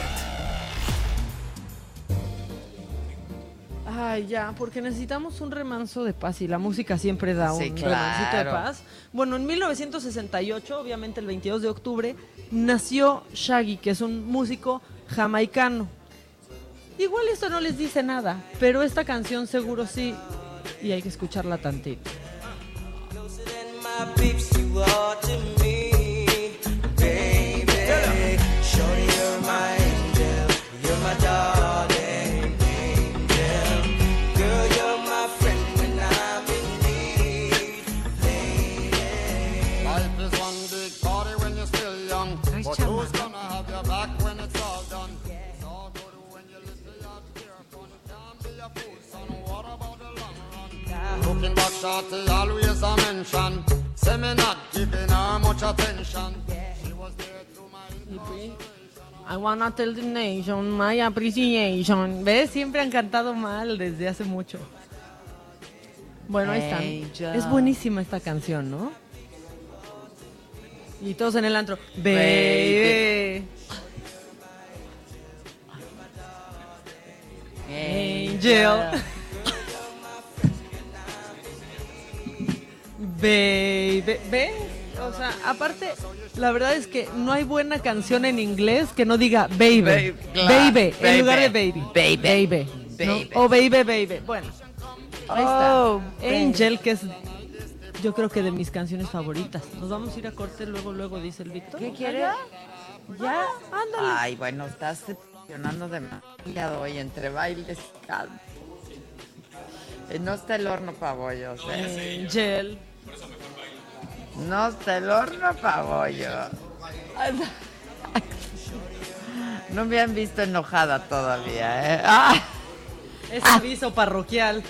Ay, ya, porque necesitamos un remanso de paz y la música siempre da Sí, un claro. remancito de paz. Bueno, en 1968, obviamente el 22 de octubre, nació Shaggy, que es un músico jamaicano. Igual esto no les dice nada, pero esta canción seguro sí, y hay que escucharla tantito. Tell the nation my appreciation. ¿Ves? Siempre han cantado mal desde hace mucho. Bueno, ahí están. Es buenísima esta canción, ¿no? Y todos en el antro. Baby. Angel. (laughs) Baby. ¿Ves? O sea, aparte, la verdad es que no hay buena canción en inglés que no diga baby. Baby, en lugar de Baby. baby. Baby. Baby. O baby, baby. Bueno. Ahí está. Oh, Angel, que es yo creo que de mis canciones favoritas. Nos vamos a ir a corte luego, luego, dice el Víctor. ¿Qué quiere? ¿Ah, Ya, ándale. Ay, bueno, estás funcionando demasiado hoy entre bailes y. Eh, No está el horno para bollos, ¿eh? Angel. No está el horno para bollos. No me han visto enojada todavía, ¿eh? ¡Ah! Es aviso parroquial.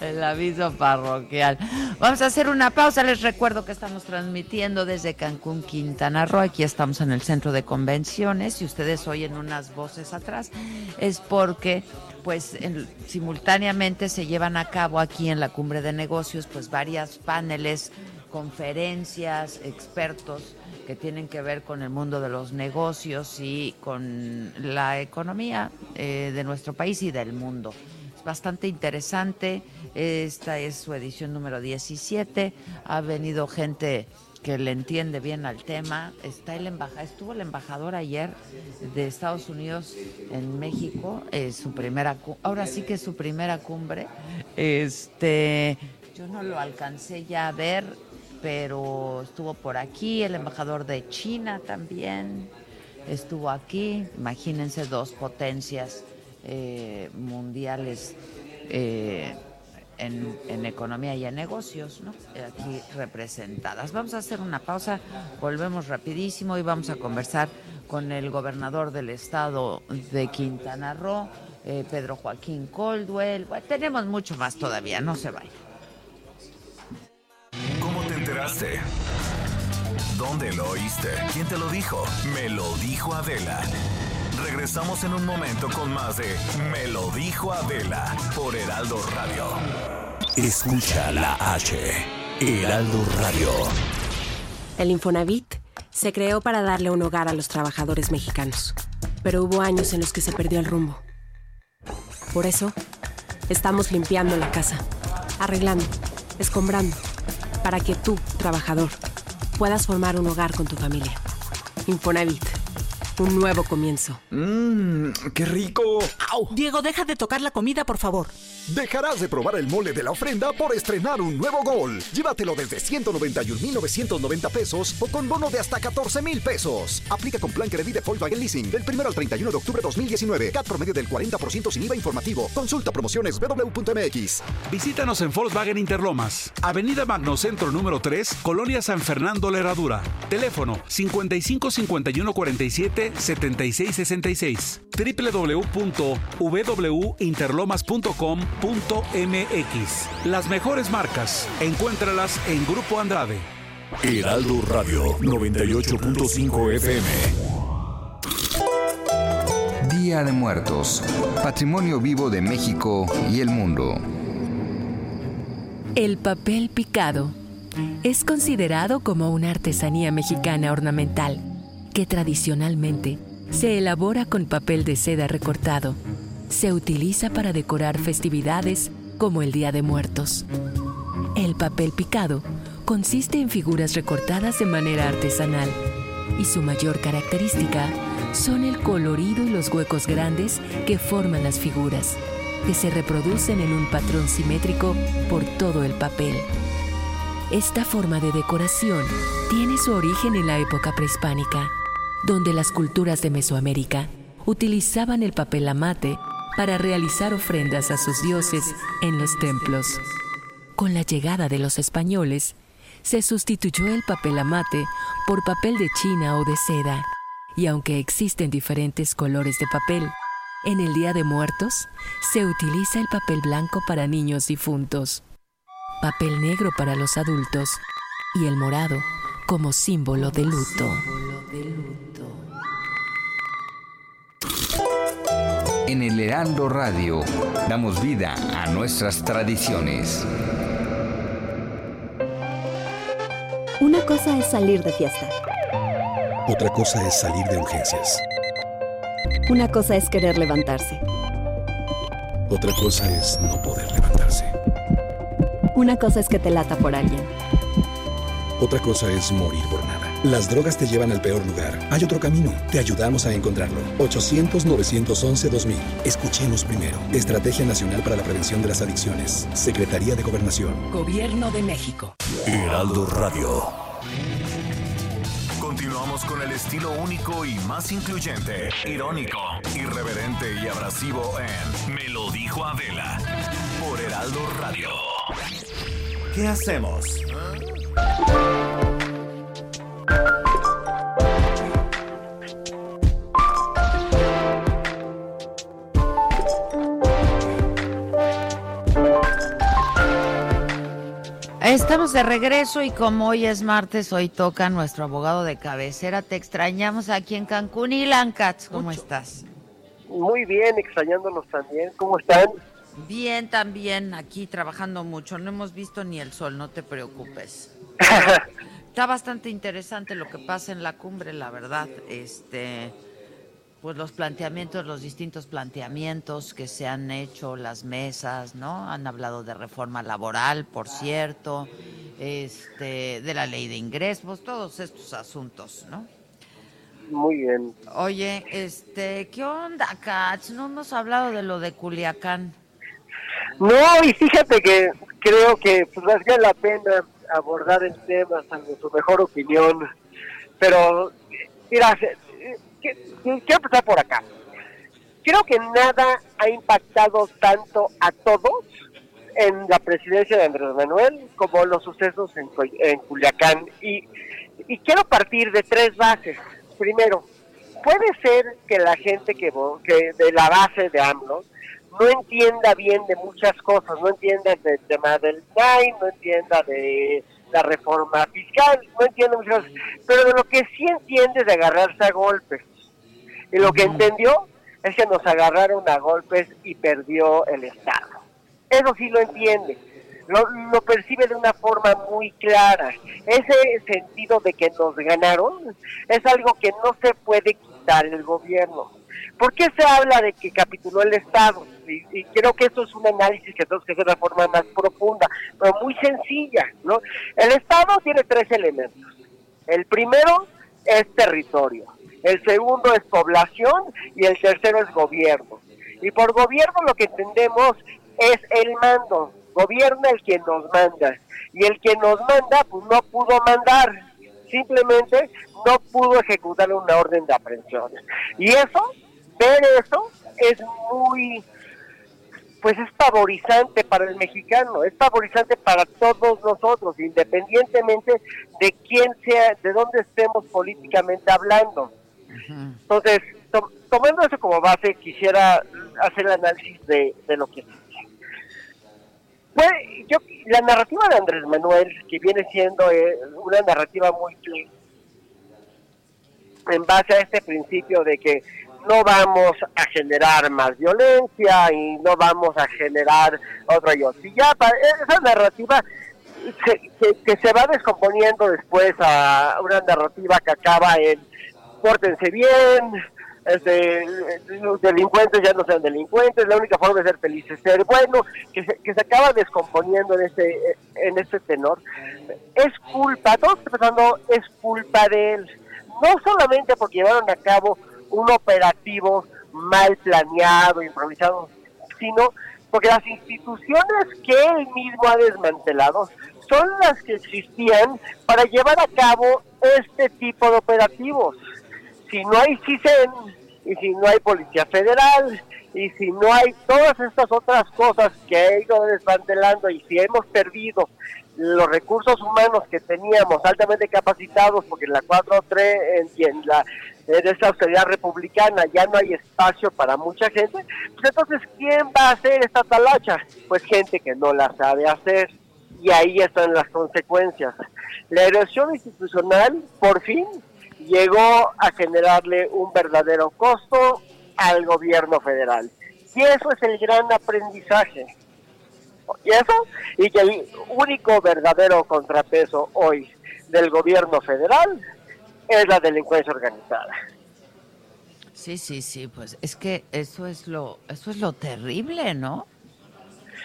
El aviso parroquial. Vamos a hacer una pausa. Les recuerdo que estamos transmitiendo desde Cancún, Quintana Roo. Aquí estamos en el centro de convenciones. Si ustedes oyen unas voces atrás, es porque, pues, en- simultáneamente se llevan a cabo aquí en la cumbre de negocios, pues, varias paneles, conferencias, expertos que tienen que ver con el mundo de los negocios y con la economía eh, de nuestro país y del mundo. Es bastante interesante. Esta es su edición número 17. Ha venido gente que le entiende bien al tema. Está el embaja estuvo el embajador ayer de Estados Unidos en México, eh, su primera ahora sí que es su primera cumbre. Este, yo no lo alcancé ya a ver, pero estuvo por aquí el embajador de China también estuvo aquí. Imagínense dos potencias eh, mundiales eh, en, economía y en negocios, ¿no? Aquí representadas. Vamos a hacer una pausa, volvemos rapidísimo y vamos a conversar con el gobernador del estado de Quintana Roo, eh, Pedro Joaquín Coldwell. Bueno, tenemos mucho más todavía, no se vayan. ¿Cómo te enteraste? ¿Dónde lo oíste? ¿Quién te lo dijo? Me lo dijo Adela. Regresamos en un momento con más de Me lo dijo Adela por Heraldo Radio. Escucha la H. Heraldo Radio. El Infonavit se creó para darle un hogar a los trabajadores mexicanos, pero hubo años en los que se perdió el rumbo. Por eso, estamos limpiando la casa, arreglando, escombrando, para que tú, trabajador, puedas formar un hogar con tu familia. Infonavit, un nuevo comienzo. Mmm, qué rico. Diego, deja de tocar la comida, por favor. Dejarás de probar el mole de la ofrenda por estrenar un nuevo gol. Llévatelo desde 191,990 pesos o con bono de hasta 14 mil pesos. Aplica con plan Credit de Volkswagen Leasing del 1 al 31 de octubre 2019. CAT promedio del 40% sin IVA informativo. Consulta promociones www.mx. Visítanos en Volkswagen Interlomas, Avenida Magnocentro número 3, Colonia San Fernando La Herradura. Teléfono 55 51 47 76 66. www.www.interlomas.com.mx. Las mejores marcas, encuéntralas en Grupo Andrade. Heraldo Radio 98.5 FM. Día de Muertos, Patrimonio Vivo de México y el mundo. El papel picado es considerado como una artesanía mexicana ornamental que tradicionalmente se elabora con papel de seda recortado. Se utiliza para decorar festividades como el Día de Muertos. El papel picado consiste en figuras recortadas de manera artesanal y su mayor característica son el colorido y los huecos grandes que forman las figuras, que se reproducen en un patrón simétrico por todo el papel. Esta forma de decoración tiene su origen en la época prehispánica, donde las culturas de Mesoamérica utilizaban el papel amate para realizar ofrendas a sus dioses en los templos. Con la llegada de los españoles, se sustituyó el papel amate por papel de china o de seda, y aunque existen diferentes colores de papel, en el Día de Muertos se utiliza el papel blanco para niños difuntos, papel negro para los adultos y el morado como símbolo de luto. En el Heraldo Radio damos vida a nuestras tradiciones. Una cosa es salir de fiesta. Otra cosa es salir de urgencias. Una cosa es querer levantarse. Otra cosa es no poder levantarse. Una cosa es que te lata por alguien. Otra cosa es morir por. Las drogas te llevan al peor lugar. Hay otro camino. Te ayudamos a encontrarlo. 800-911-2000. Escuchemos primero. Estrategia Nacional para la Prevención de las Adicciones. Secretaría de Gobernación. Gobierno de México. Heraldo Radio. Continuamos con el estilo único y más incluyente, irónico, irreverente y abrasivo en Me lo dijo Adela por Heraldo Radio. ¿Qué hacemos? Estamos de regreso y como hoy es martes, hoy toca nuestro abogado de cabecera. Te extrañamos aquí en Cancún. Ilan Katz, ¿cómo estás? Muy bien, extrañándonos también. ¿Cómo están? Bien, también aquí trabajando mucho. No hemos visto ni el sol, no te preocupes. (laughs) Está bastante interesante lo que pasa en la cumbre, la verdad. Este, pues los planteamientos, los distintos planteamientos que se han hecho, las mesas, ¿no? Han hablado de reforma laboral, por cierto, este, de la ley de ingresos, todos estos asuntos, ¿no? Muy bien. Oye, este, ¿qué onda, Katz? No hemos hablado de lo de Culiacán. No, y fíjate que creo que pues, la pena abordar el tema, salvo su mejor opinión. Pero, mira, quiero empezar por acá. Creo que nada ha impactado tanto a todos en la presidencia de Andrés Manuel como los sucesos en, en Culiacán. Y, y quiero partir de tres bases. Primero, puede ser que la gente que, que de la base de AMLO no entienda bien de muchas cosas, no entienda del tema del NAI, no entienda de la reforma fiscal, no entiende muchas cosas, pero de lo que sí entiende es de agarrarse a golpes. Y lo que entendió es que nos agarraron a golpes y perdió el Estado. Eso sí lo entiende, lo, lo percibe de una forma muy clara. Ese sentido de que nos ganaron es algo que no se puede quitar el gobierno. ¿Por qué se habla de que capituló el Estado? Y, y creo que esto es un análisis que tenemos que hacer de forma más profunda, pero muy sencilla, ¿no? El Estado tiene tres elementos. El primero es territorio, el segundo es población y el tercero es gobierno. Y por gobierno lo que entendemos es el mando, gobierna el que nos manda. Y el que nos manda, pues no pudo mandar, simplemente no pudo ejecutar una orden de aprehensión. Y eso, ver eso, es muy, pues es favorizante para el mexicano, es favorizante para todos nosotros, independientemente de quién sea, de dónde estemos políticamente hablando. Entonces, to- tomando eso como base, quisiera hacer el análisis de, de lo que pues, yo, la narrativa de Andrés Manuel, que viene siendo eh, una narrativa muy en base a este principio de que no vamos a generar más violencia y no vamos a generar otro yo. Si ya pa- esa narrativa se- que, que se va descomponiendo después a una narrativa que acaba en pórtense bien, este, los delincuentes ya no sean delincuentes, la única forma de ser feliz es ser bueno, que se, que se acaba descomponiendo en este, en este tenor, es culpa, todo está es culpa de él, no solamente porque llevaron a cabo un operativo mal planeado, improvisado, sino porque las instituciones que él mismo ha desmantelado son las que existían para llevar a cabo este tipo de operativos. Si no hay CISEN, y si no hay Policía Federal, y si no hay todas estas otras cosas que ha ido desmantelando, y si hemos perdido los recursos humanos que teníamos altamente capacitados, porque en la 4-3 en, en la en esta austeridad republicana ya no hay espacio para mucha gente, pues entonces ¿quién va a hacer esta talacha? Pues gente que no la sabe hacer y ahí están las consecuencias. La erosión institucional por fin llegó a generarle un verdadero costo al gobierno federal. Y eso es el gran aprendizaje. Y eso, y que el único verdadero contrapeso hoy del gobierno federal es la delincuencia organizada. Sí, sí, sí, pues es que eso es lo, eso es lo terrible, ¿no?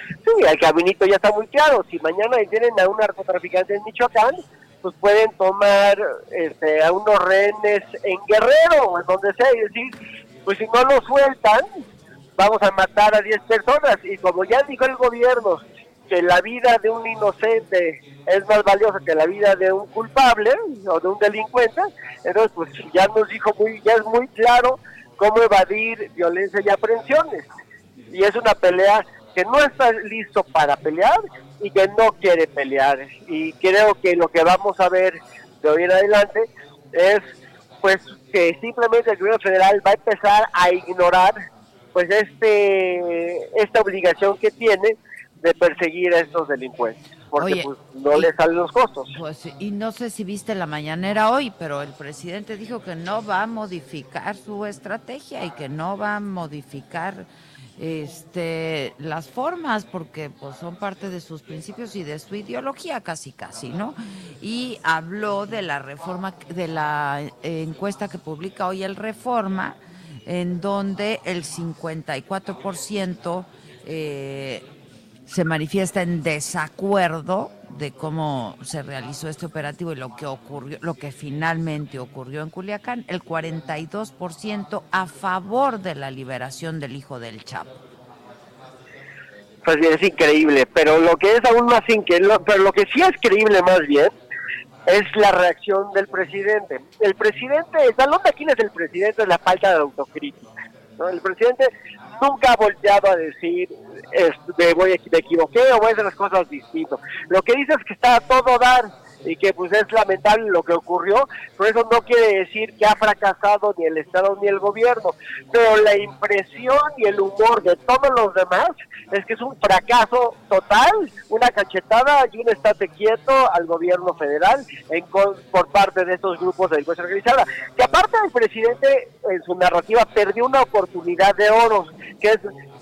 Sí, el caminito ya está muy claro. Si mañana tienen a un narcotraficante en Michoacán, pues pueden tomar este, a unos rehenes en Guerrero o en donde sea y decir, pues si no lo sueltan, vamos a matar a 10 personas. Y como ya dijo el gobierno, que la vida de un inocente es más valiosa que la vida de un culpable o de un delincuente, entonces pues ya nos dijo muy, ya es muy claro cómo evadir violencia y aprehensiones. Y es una pelea que no está listo para pelear y que no quiere pelear. Y creo que lo que vamos a ver de hoy en adelante es pues que simplemente el gobierno federal va a empezar a ignorar pues este esta obligación que tiene de perseguir a estos delincuentes porque Oye, pues no le salen los costos. Pues, y no sé si viste la mañanera hoy, pero el presidente dijo que no va a modificar su estrategia y que no va a modificar este las formas porque pues son parte de sus principios y de su ideología casi casi, ¿no? Y habló de la reforma de la encuesta que publica hoy el Reforma en donde el 54% eh, se manifiesta en desacuerdo de cómo se realizó este operativo y lo que ocurrió, lo que finalmente ocurrió en Culiacán, el 42% a favor de la liberación del hijo del Chapo. Pues bien, es increíble, pero lo que es aún más increíble, pero lo que sí es creíble más bien, es la reacción del presidente. El presidente, el talón de Aquiles del presidente es la falta de autocrítica. El presidente nunca ha volteado a decir, me, voy, me equivoqué o voy a hacer las cosas distinto. Lo que dice es que está a todo dar y que pues es lamentable lo que ocurrió, pero eso no quiere decir que ha fracasado ni el Estado ni el gobierno, pero la impresión y el humor de todos los demás es que es un fracaso total, una cachetada y un estate quieto al gobierno federal en con- por parte de estos grupos de delincuencia organizada. Que aparte el presidente en su narrativa perdió una oportunidad de oro, que es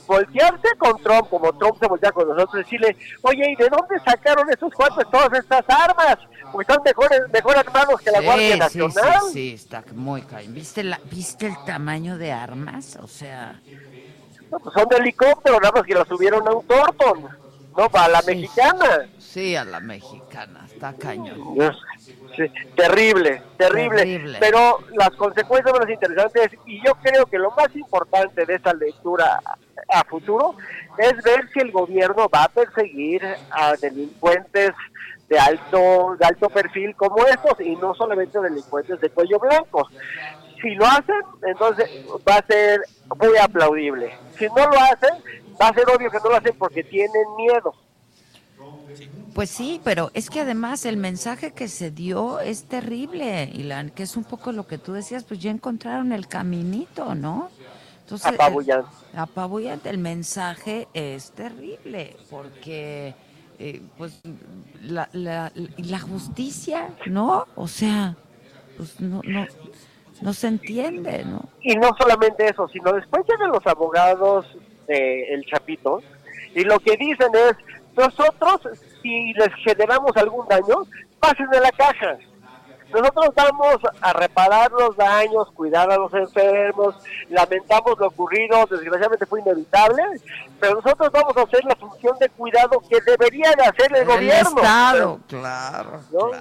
voltearse con Trump, como Trump se voltea con nosotros, decirle, oye, ¿y de dónde sacaron esos cuates todas estas armas? Pues son mejores, mejor armados que la Guardia Sí, sí, Nacional. sí, sí, está muy cañón. ¿Viste, la, ¿Viste el tamaño de armas? O sea, No, pues son de helicóptero, nada más que la subieron a un Thornton, ¿no? Para la mexicana. sí, a la mexicana, está cañón. Sí, terrible, terrible, Terrible. Pero las consecuencias las interesantes y yo creo que lo más importante de esta lectura a futuro es ver si el gobierno va a perseguir a delincuentes de alto, de alto perfil como estos y no solamente delincuentes de cuello blanco. Si lo hacen, entonces va a ser muy aplaudible. Si no lo hacen, va a ser obvio que no lo hacen porque tienen miedo. Pues sí, pero es que además el mensaje que se dio es terrible, Ilan, que es un poco lo que tú decías, pues ya encontraron el caminito, ¿no? Entonces, el- Apabullante. apabullante. El mensaje es terrible, porque eh, pues la, la, la justicia, ¿no? O sea, pues no, no, no se entiende, ¿no? Y no solamente eso, sino después llegan los abogados de El Chapito y lo que dicen es, nosotros si les generamos algún daño, pasen de la caja. Nosotros vamos a reparar los daños, cuidar a los enfermos, lamentamos lo ocurrido, desgraciadamente fue inevitable, pero nosotros vamos a hacer la función de cuidado que debería de hacer el, El gobierno. Estado, Pero- claro, ¿no? claro,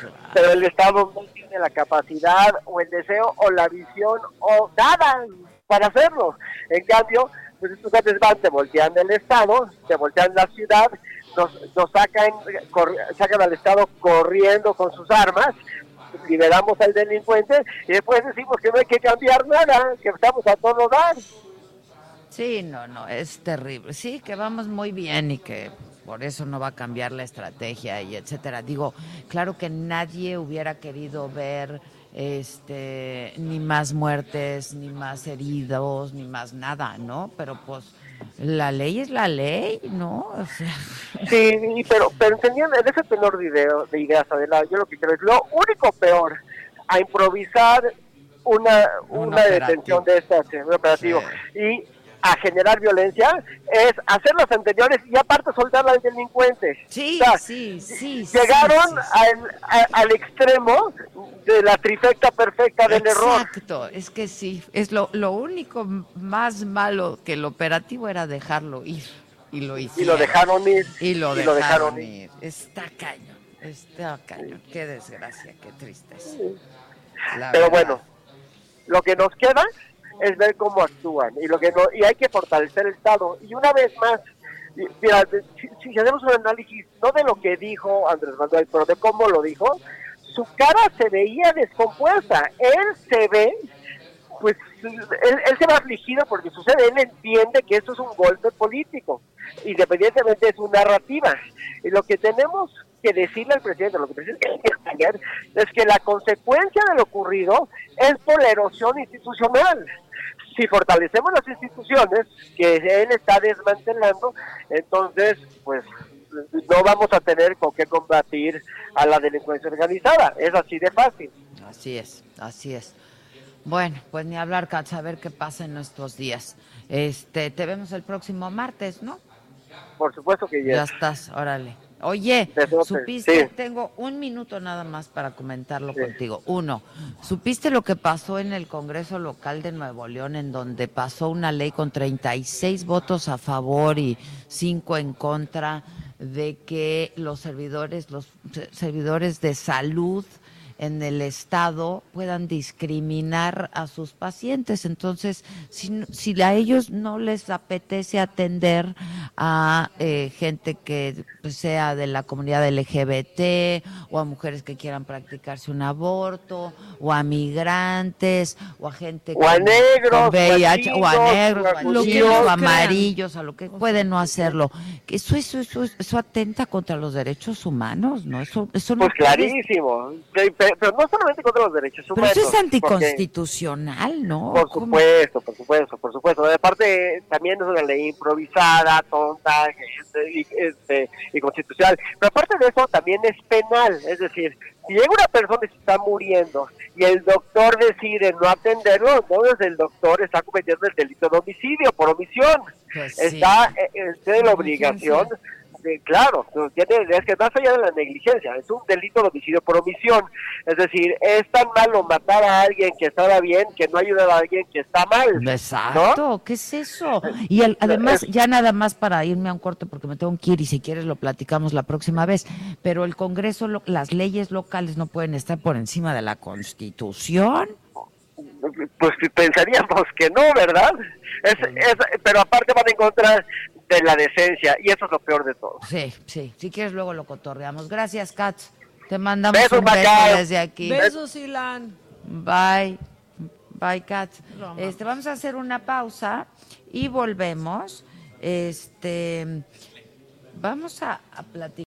claro. pero el Estado no tiene la capacidad o el deseo o la visión o nada para hacerlo. En cambio, pues estos cuates van, te voltean el Estado, te voltean la ciudad, nos, nos sacan, cor- sacan al Estado corriendo con sus armas, liberamos al delincuente y después decimos que no hay que cambiar nada, que estamos a todo dar. Sí, no, no, es terrible. Sí, que vamos muy bien y que por eso no va a cambiar la estrategia y etcétera. Digo, claro que nadie hubiera querido ver este ni más muertes, ni más heridos, ni más nada, ¿no? Pero pues la ley es la ley, ¿no? O sea, (laughs) Sí, pero, pero entendiendo en ese tenor de, ideo- de ideas, Adela, yo lo que creo es lo único peor a improvisar una, Un una detención de estas, un operativo, y a generar violencia es hacer las anteriores y aparte soltar al delincuente. Sí, O sea, sí, sí. Llegaron sí, sí, sí. Al, a- al extremo de la trifecta perfecta del error. Exacto, es que sí, es lo, lo único más malo que el operativo era dejarlo ir y lo hicieron. Y lo dejaron ir. Y lo y dejaron, lo dejaron ir. Está cañón, está cañón. Qué desgracia, qué tristeza. Pero verdad. bueno, lo que nos queda es ver cómo actúan y lo que y hay que fortalecer el Estado. Y una vez más, mira, si, si hacemos un análisis no de lo que dijo Andrés Manuel, pero de cómo lo dijo, su cara se veía descompuesta. Él se ve, pues, él, él se va afligido porque sucede, él entiende que esto es un golpe político, independientemente de su narrativa. Y lo que tenemos que decirle al presidente, lo que el presidente tiene que entender, es que la consecuencia de lo ocurrido es por la erosión institucional. Si fortalecemos las instituciones que él está desmantelando, entonces, pues, no vamos a tener con qué combatir a la delincuencia organizada. Es así de fácil. Así es, así es. Bueno, pues ni hablar, Katz, a ver qué pasa en estos días. Este, te vemos el próximo martes, ¿no? Por supuesto que Ya ya. estás, órale. Oye, Besote, ¿supiste? sí. Tengo un minuto nada más para comentarlo contigo. Uno, ¿supiste lo que pasó en el Congreso local de Nuevo León, en donde pasó una ley con 36 votos a favor y 5 en contra de que los servidores, los servidores de salud en el Estado puedan discriminar a sus pacientes. Entonces, si, no- si a ellos no les apetece atender a eh, gente que pues, sea de la comunidad LGBT o a mujeres que quieran practicarse un aborto o a migrantes o a gente O a con- negros, con o a VIH, o a negros, o a o a judíos. chinos, o a Lo que amarillos, a lo que pueden no hacerlo. Que Eso, eso, eso, eso atenta contra los derechos humanos, ¿no? Eso, eso no Pues puede- clarísimo. Pe- pe- Pero no solamente contra los derechos Pero humanos. eso es porque- anticonstitucional, ¿no? Por ¿Cómo? supuesto, por supuesto, por supuesto. Aparte, también es una ley improvisada, tonta este, y, este, y constitucional. Pero aparte de eso, también es penal. Es decir, si llega una persona y se está muriendo y el doctor decide no atenderlo, entonces el doctor está cometiendo el delito de homicidio por omisión. Pues sí. está eh, eh, tiene la obligación. De- claro, no, tiene, es que más allá de la negligencia, es un delito de homicidio por omisión. Es decir, es tan malo matar a alguien que estaba bien que no ayudar a alguien que está mal. Exacto, ¿qué es eso? Y el- además, ya nada más para irme a un corte, porque me tengo que ir y si quieres lo platicamos la próxima vez, pero el Congreso, lo- las leyes locales no pueden estar por encima de la Constitución. Pues pensaríamos que no, ¿verdad? Es, es- pero aparte van en contra de la decencia y eso es lo peor de todo. Sí, sí, si quieres luego lo cotorreamos. Gracias, Katz. Te mandamos Besos, un beso desde aquí. Besos, Ilan. Bye. Bye, Katz. Este, vamos a hacer una pausa y volvemos. Este, vamos a, a platicar.